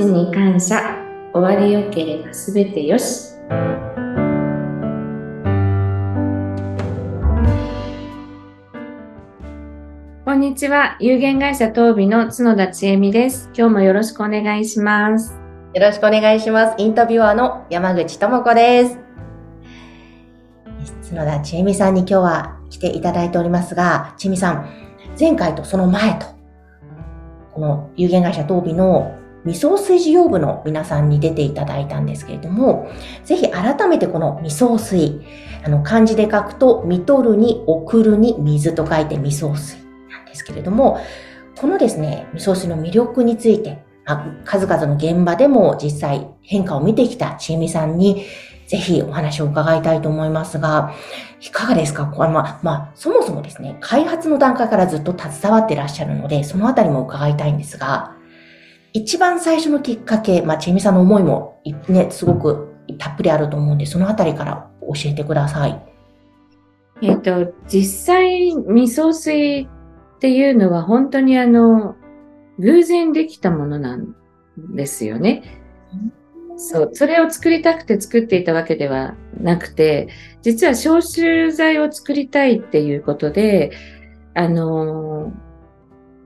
ちに感謝。終わりよければすべてよし。こんにちは。有限会社東美の角田千恵美です。今日もよろしくお願いします。よろしくお願いします。インタビュアーの山口智子です。角田千恵美さんに今日は来ていただいておりますが、千恵美さん、前回とその前と、この有限会社東美の味噌水事業部の皆さんに出ていただいたんですけれども、ぜひ改めてこの味噌水、あの漢字で書くと、見とるに送るに水と書いて味噌水なんですけれども、このですね、味噌水の魅力について、数々の現場でも実際変化を見てきたちえみさんに、ぜひお話を伺いたいと思いますが、いかがですか？これま、まあ、そもそもですね、開発の段階からずっと携わっていらっしゃるので、そのあたりも伺いたいんですが、一番最初のきっかけ、まあ、ちえみさんの思いもね、すごくたっぷりあると思うんで、そのあたりから教えてください。えっ、と、実際、味噌水っていうのは本当にあの、偶然できたものなんですよね。そう、それを作りたくて作っていたわけではなくて、実は消臭剤を作りたいっていうことで、あの、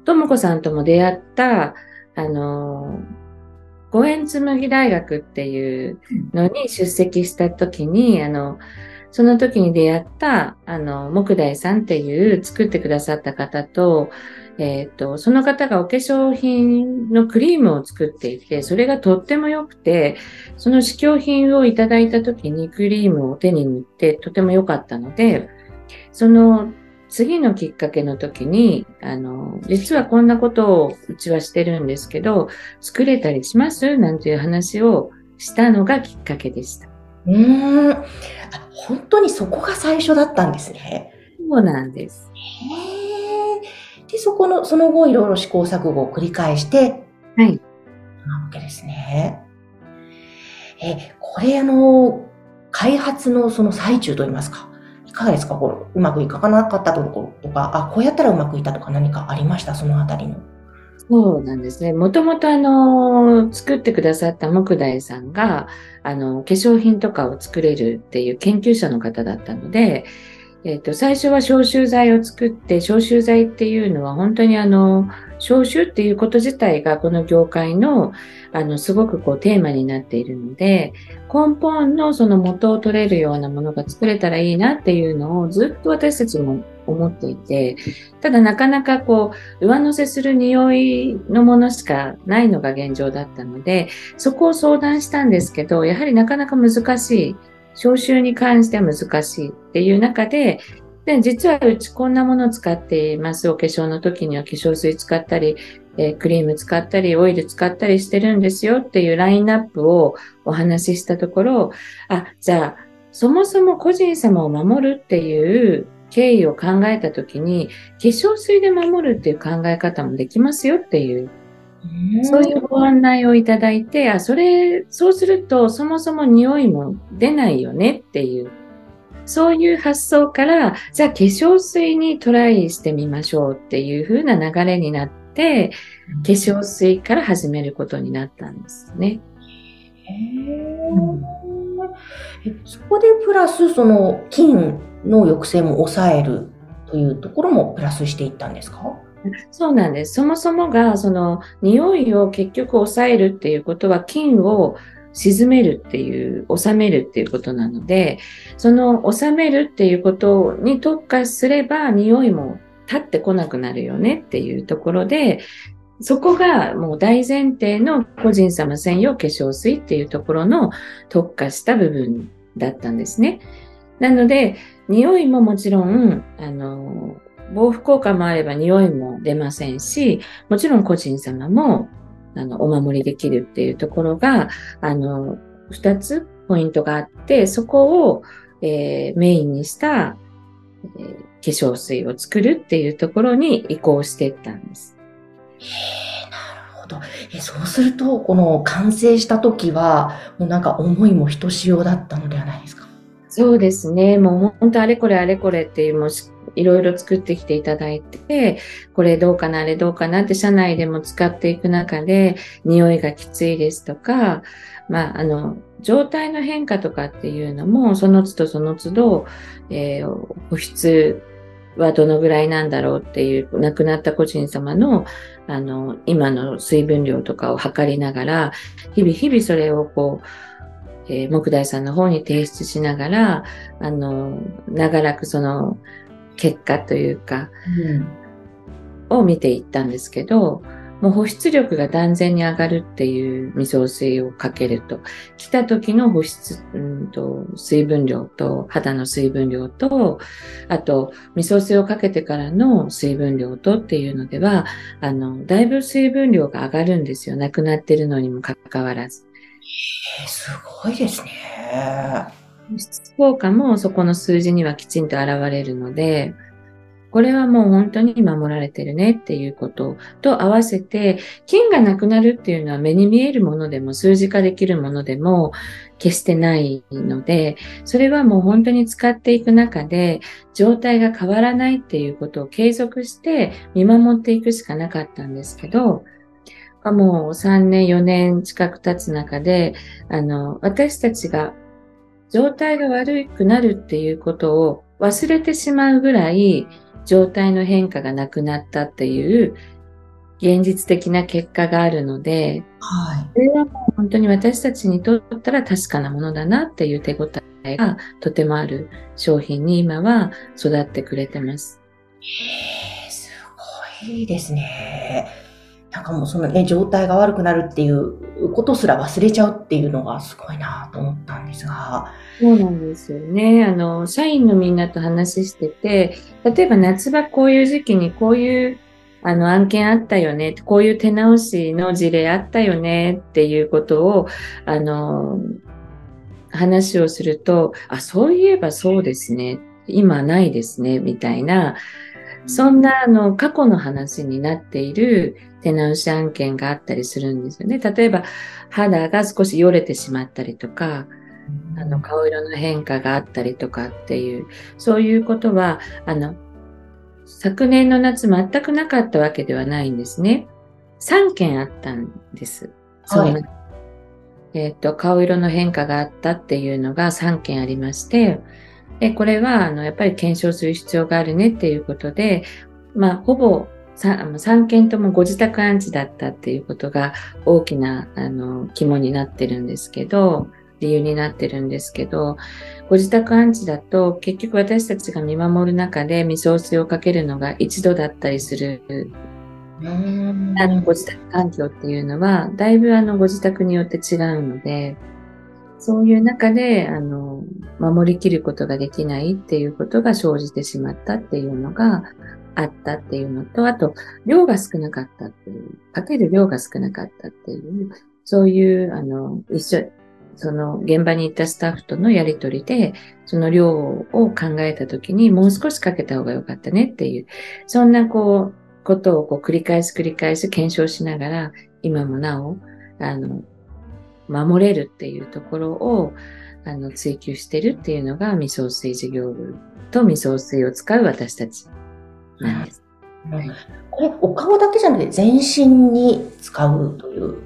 ともこさんとも出会った、あの、五円紬大学っていうのに出席した時に、あの、その時に出会った、あの、木大さんっていう作ってくださった方と、えっ、ー、と、その方がお化粧品のクリームを作っていて、それがとっても良くて、その試供品をいただいた時にクリームを手に塗ってとても良かったので、その次のきっかけの時に、あの、実はこんなことをうちはしてるんですけど、作れたりします？なんていう話をしたのがきっかけでした。うん。本当にそこが最初だったんですね。そうなんです。へで、そこの、その後いろいろ試行錯誤を繰り返して、はい。なわけですね。え、これあの、開発のその最中といいますか、かがですか？これ、うまくいかなかったところとか、あ、こうやったらうまくいったとか何かありました？そのあたりの。そうなんですね。もともとあの、作ってくださった木大さんが、あの、化粧品とかを作れるっていう研究者の方だったので、えっ、ー、と、最初は消臭剤を作って、消臭剤っていうのは本当にあの、消臭っていうこと自体がこの業界の、あの、すごくこうテーマになっているので、根本のその元を取れるようなものが作れたらいいなっていうのをずっと私たちも思っていて、ただなかなかこう、上乗せする匂いのものしかないのが現状だったので、そこを相談したんですけど、やはりなかなか難しい。消臭に関しては難しいっていう中で、で、実はうちこんなものを使っています。お化粧の時には化粧水使ったり、えー、クリーム使ったり、オイル使ったりしてるんですよっていうラインナップをお話ししたところ、あ、じゃあ、そもそも個人様を守るっていう経緯を考えた時に、化粧水で守るっていう考え方もできますよっていうそういうご案内をいただいて、あ、それ、そうするとそもそも匂いも出ないよねっていう、そういう発想から、じゃあ化粧水にトライしてみましょうっていう風な流れになって、化粧水から始めることになったんですね。へうん、そこでプラス、その菌の抑制も抑えるというところもプラスしていったんですか？そうなんです。そもそもが、その、匂いを結局抑えるっていうことは、菌を沈めるっていう、収めるっていうことなので、その収めるっていうことに特化すれば、匂いも立ってこなくなるよねっていうところで、そこがもう大前提の個人様専用化粧水っていうところの特化した部分だったんですね。なので、匂いももちろん、あの、防腐効果もあれば匂いも出ませんし、もちろん個人様も、あの、お守りできるっていうところが、あの、二つポイントがあって、そこを、えー、メインにした、えー、化粧水を作るっていうところに移行していったんです。へえ、なるほど。え、そうすると、この完成した時は、もうなんか思いもひとしおだったのではないですか？そうですね。もう本当あれこれあれこれっていう、もういろいろ作ってきていただいて、これどうかな、あれどうかなって社内でも使っていく中で、匂いがきついですとか、まあ、あの、状態の変化とかっていうのも、その都度その都度、えー、保湿はどのぐらいなんだろうっていう、亡くなった個人様の、あの、今の水分量とかを測りながら、日々日々それをこう、えー、木大さんの方に提出しながら、あの、長らくその結果というか、うん、を見ていったんですけど、もう保湿力が断然に上がるっていう味噌水をかけると、来た時の保湿、うんと、水分量と、肌の水分量と、あと、味噌水をかけてからの水分量とっていうのでは、あの、だいぶ水分量が上がるんですよ。なくなってるのにもかかわらず。えー、すごいですね。保湿効果もそこの数字にはきちんと現れるので、これはもう本当に守られてるねっていうことと合わせて、菌がなくなるっていうのは目に見えるものでも数字化できるものでも決してないので、それはもう本当に使っていく中で状態が変わらないっていうことを継続して見守っていくしかなかったんですけど、もう3年、4年近く経つ中で、あの、私たちが状態が悪くなるっていうことを忘れてしまうぐらい、状態の変化がなくなったっていう現実的な結果があるので、はい、それはもう本当に私たちにとったら確かなものだなっていう手応えがとてもある商品に今は育ってくれてます。へえ、すごいですね。なんかもうそのね、状態が悪くなるっていうことすら忘れちゃうっていうのがすごいなと思ったんですが。そうなんですよね。あの、社員のみんなと話してて、例えば夏場こういう時期にこういうあの案件あったよね、こういう手直しの事例あったよねっていうことを、あの、話をすると、あ、そういえばそうですね。今ないですね、みたいな、そんなあの過去の話になっている手直し案件があったりするんですよね。例えば肌が少しよれてしまったりとか、あの顔色の変化があったりとかっていう、そういうことは、あの、昨年の夏全くなかったわけではないんですね。3件あったんです。はい、えっ、ー、と、顔色の変化があったっていうのが3件ありまして、で、これは、あの、やっぱり検証する必要があるねっていうことで、まあ、ほぼ3件ともご自宅安置だったっていうことが大きな、あの、肝になってるんですけど、理由になってるんですけど、ご自宅安置だと結局私たちが見守る中で未送水をかけるのが一度だったりするあのご自宅環境っていうのは、だいぶあのご自宅によって違うので、そういう中で、あの、守りきることができないっていうことが生じてしまったっていうのがあったっていうのと、あと、量が少なかったっていう、かける量が少なかったっていう、そういう、あの、一緒、その現場に行ったスタッフとのやりとりで、その量を考えたときにもう少しかけた方が良かったねっていう、そんなこう、ことをこう繰り返し繰り返し検証しながら、今もなお、あの、守れるっていうところを、あの、追求してるっていうのが、未送水事業部と未送水を使う私たちなんです。はい、これ、お顔だけじゃなくて、全身に使うという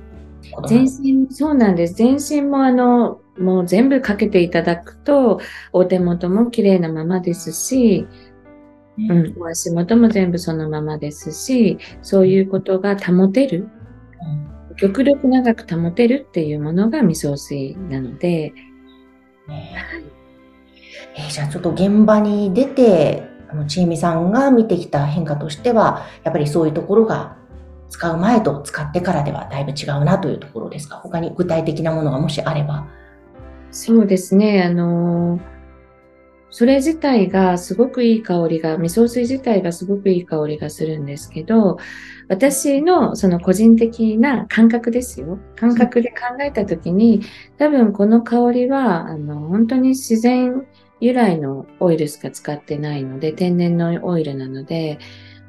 全身、そうなんです。全身もあの、もう全部かけていただくと、お手元も綺麗なままですし、うん、お足元も全部そのままですし、そういうことが保てる、うん、極力長く保てるっていうものが未送水なので、ねえー、じゃあちょっと現場に出て、あの、ちえみさんが見てきた変化としては、やっぱりそういうところが使う前と使ってからではだいぶ違うなというところですか？他に具体的なものがもしあれば。そうですね。あの、それ自体がすごくいい香りが、味噌水自体がすごくいい香りがするんですけど、私のその個人的な感覚ですよ。感覚で考えたときに、多分この香りは、あの、本当に自然由来のオイルしか使ってないので、天然のオイルなので、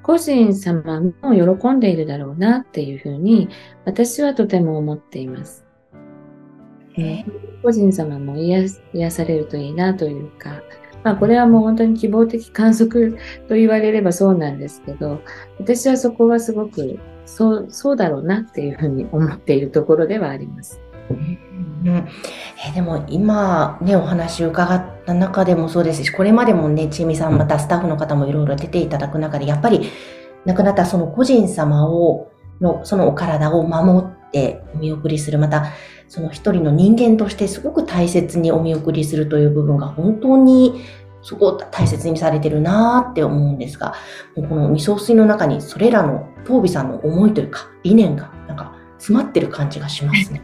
個人様も喜んでいるだろうなっていうふうに私はとても思っています。えー、個人様も癒癒されるといいなというか、まあこれはもう本当に希望的観測と言われればそうなんですけど、私はそこはすごくそう、そうだろうなっていうふうに思っているところではあります。うんえでも今ね、お話伺った中でもそうですし、これまでもね、ちみさん、またスタッフの方もいろいろ出ていただく中で、やっぱり亡くなったその個人様を、の、そのお体を守ってお見送りする、また、その一人の人間としてすごく大切にお見送りするという部分が本当にすごく大切にされてるなーって思うんですが、もうこの味噌水の中にそれらの東美さんの思いというか理念がなんか詰まってる感じがしますね。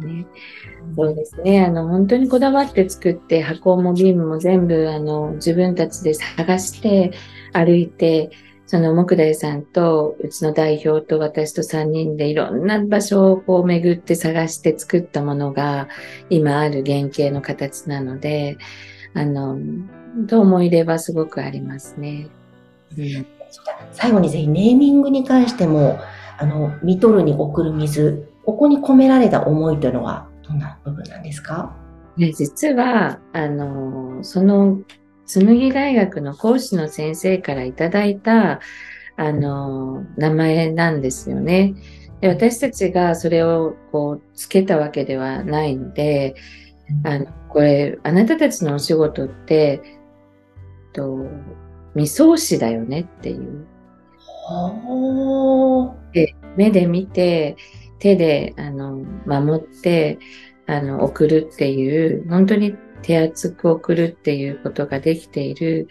ね。そうですね。あの、本当にこだわって作って、箱もビームも全部、あの、自分たちで探して、歩いて、その木大さんと、うちの代表と私と3人でいろんな場所をこう巡って探して作ったものが、今ある原型の形なので、あの、と思い入れはすごくありますね。うん、最後にぜひネーミングに関しても、あの、見とるに送る水、ここに込められた思いというのはどんな部分なんですか？ね、実は、あの、その、紬大学の講師の先生からいただいた、あの、名前なんですよね。で私たちがそれをこう、つけたわけではないので、あの、これ、あなたたちのお仕事って、と、未創始だよねっていう。で目で見て、手で、あの、守って、あの、送るっていう、本当に手厚く送るっていうことができている、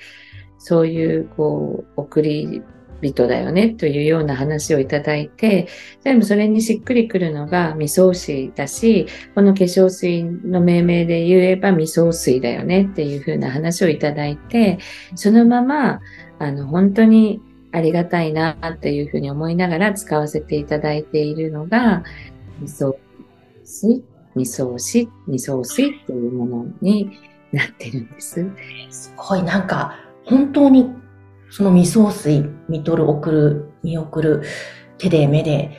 そういう、こう、送り人だよねというような話をいただいて、全部それにしっくりくるのが味噌水だし、この化粧水の命名で言えば味噌水だよねっていうふうな話をいただいて、そのまま、あの、本当にありがたいなっていうふうに思いながら使わせていただいているのが、味噌水、味噌汁、味噌水っていうものになってるんです。すごい、なんか、本当にその未送水、見とる、送る、見送る、手で目で、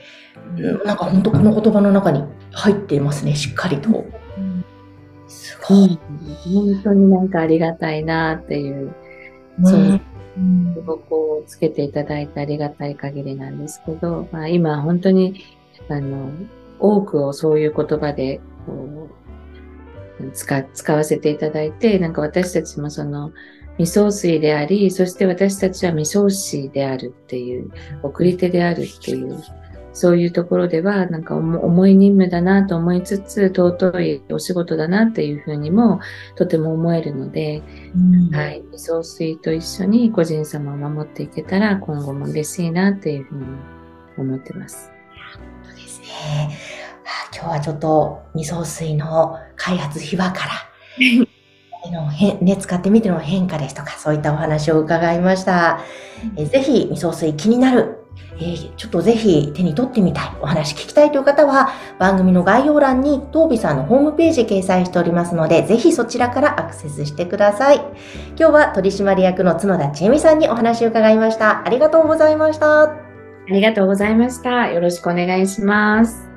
なんか本当この言葉の中に入っていますね、しっかりと。すごい。本当になんかありがたいなっていう、その、すごくをつけていただいてありがたい限りなんですけど、まあ今本当に、あの、多くをそういう言葉で、使、使わせていただいて、なんか私たちもその、未送水であり、そして私たちは未送水であるっていう、送り手であるっていう、そういうところでは、なんか重い任務だなと思いつつ、尊いお仕事だなっていうふうにも、とても思えるので、うん、はい、未送水と一緒に個人様を守っていけたら、今後も嬉しいなっていうふうに思ってます。そうですね。今日はちょっと未送水の開発秘話から の変、ね、使ってみての変化ですとか、そういったお話を伺いました。えぜひ、味噌水気になる、えー、ちょっとぜひ手に取ってみたい、お話聞きたいという方は、番組の概要欄に、東美さんのホームページ掲載しておりますので、ぜひそちらからアクセスしてください。今日は取締役の角田千恵美さんにお話を伺いました。ありがとうございました。ありがとうございました。よろしくお願いします。